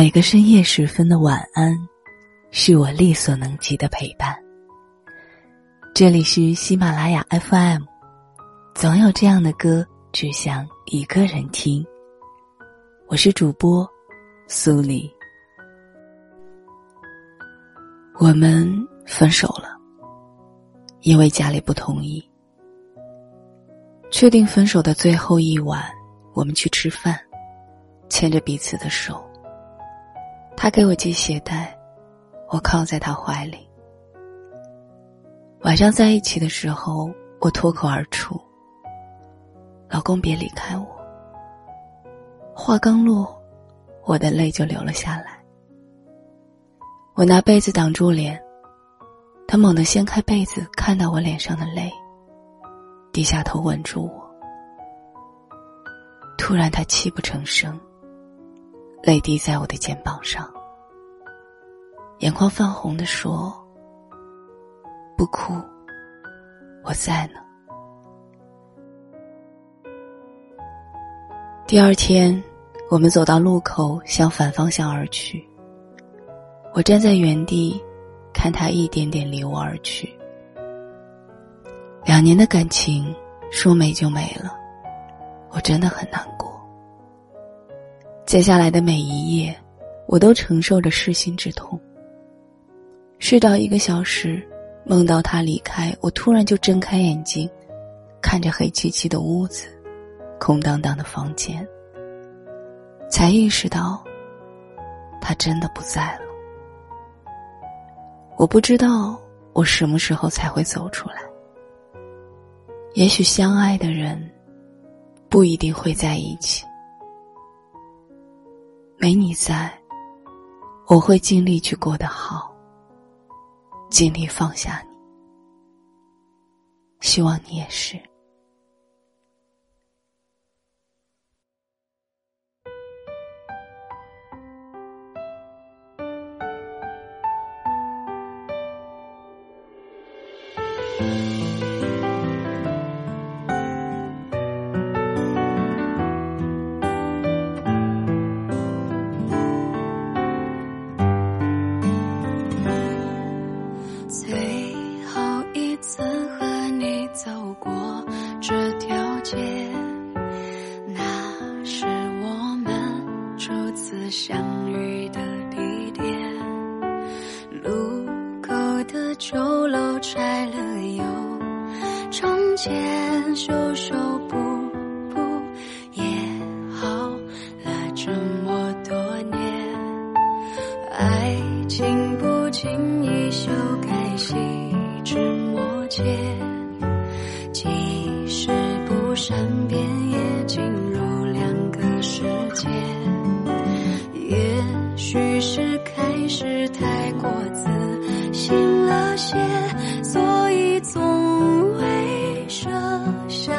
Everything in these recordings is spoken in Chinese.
每个深夜时分的晚安，是我力所能及的陪伴。这里是喜马拉雅 FM，总有这样的歌，只想一个人听。我是主播苏黎。我们分手了，因为家里不同意。确定分手的最后一晚，我们去吃饭，牵着彼此的手。他给我系鞋带，我靠在他怀里。晚上在一起的时候，我脱口而出：“老公，别离开我。”话刚落，我的泪就流了下来。我拿被子挡住脸，他猛地掀开被子，看到我脸上的泪，低下头吻住我。突然，他泣不成声。泪滴在我的肩膀上，眼眶泛红的说：“不哭，我在呢。”第二天，我们走到路口，向反方向而去。我站在原地，看他一点点离我而去。两年的感情说没就没了，我真的很难过。接下来的每一夜，我都承受着噬心之痛。睡到一个小时，梦到他离开，我突然就睁开眼睛，看着黑漆漆的屋子，空荡荡的房间，才意识到，他真的不在了。我不知道我什么时候才会走出来。也许相爱的人，不一定会在一起。没你在，我会尽力去过得好，尽力放下你。希望你也是。相遇的地点路口的旧楼拆了又重建修修补补也好了这么多年爱情不经意修改细枝末节即使不善变也进入两个世界。是太过自信了些，所以从未设。想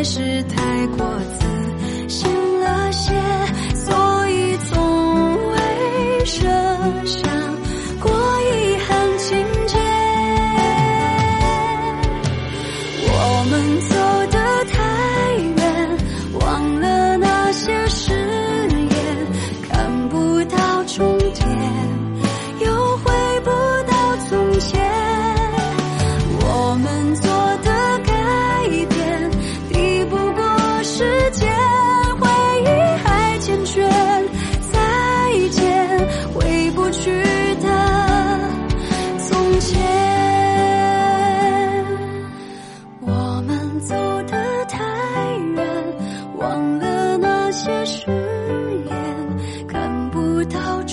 还是太过。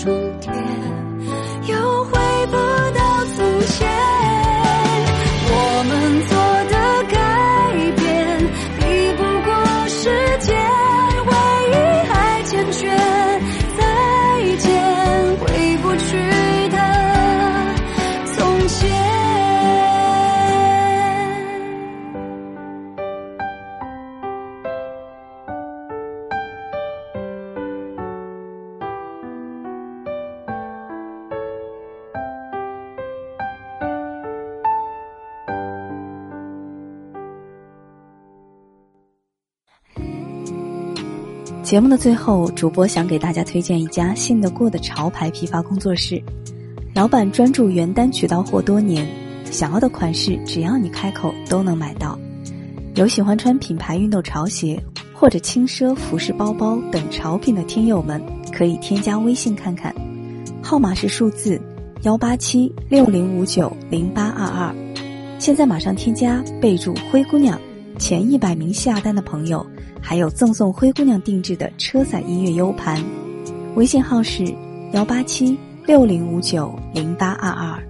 take 节目的最后，主播想给大家推荐一家信得过的潮牌批发工作室，老板专注原单渠道货多年，想要的款式只要你开口都能买到。有喜欢穿品牌运动潮鞋或者轻奢服饰包包等潮品的听友们，可以添加微信看看，号码是数字幺八七六零五九零八二二。现在马上添加，备注“灰姑娘”，前一百名下单的朋友还有赠送灰姑娘定制的车载音乐 U 盘，微信号是幺八七六零五九零八二二。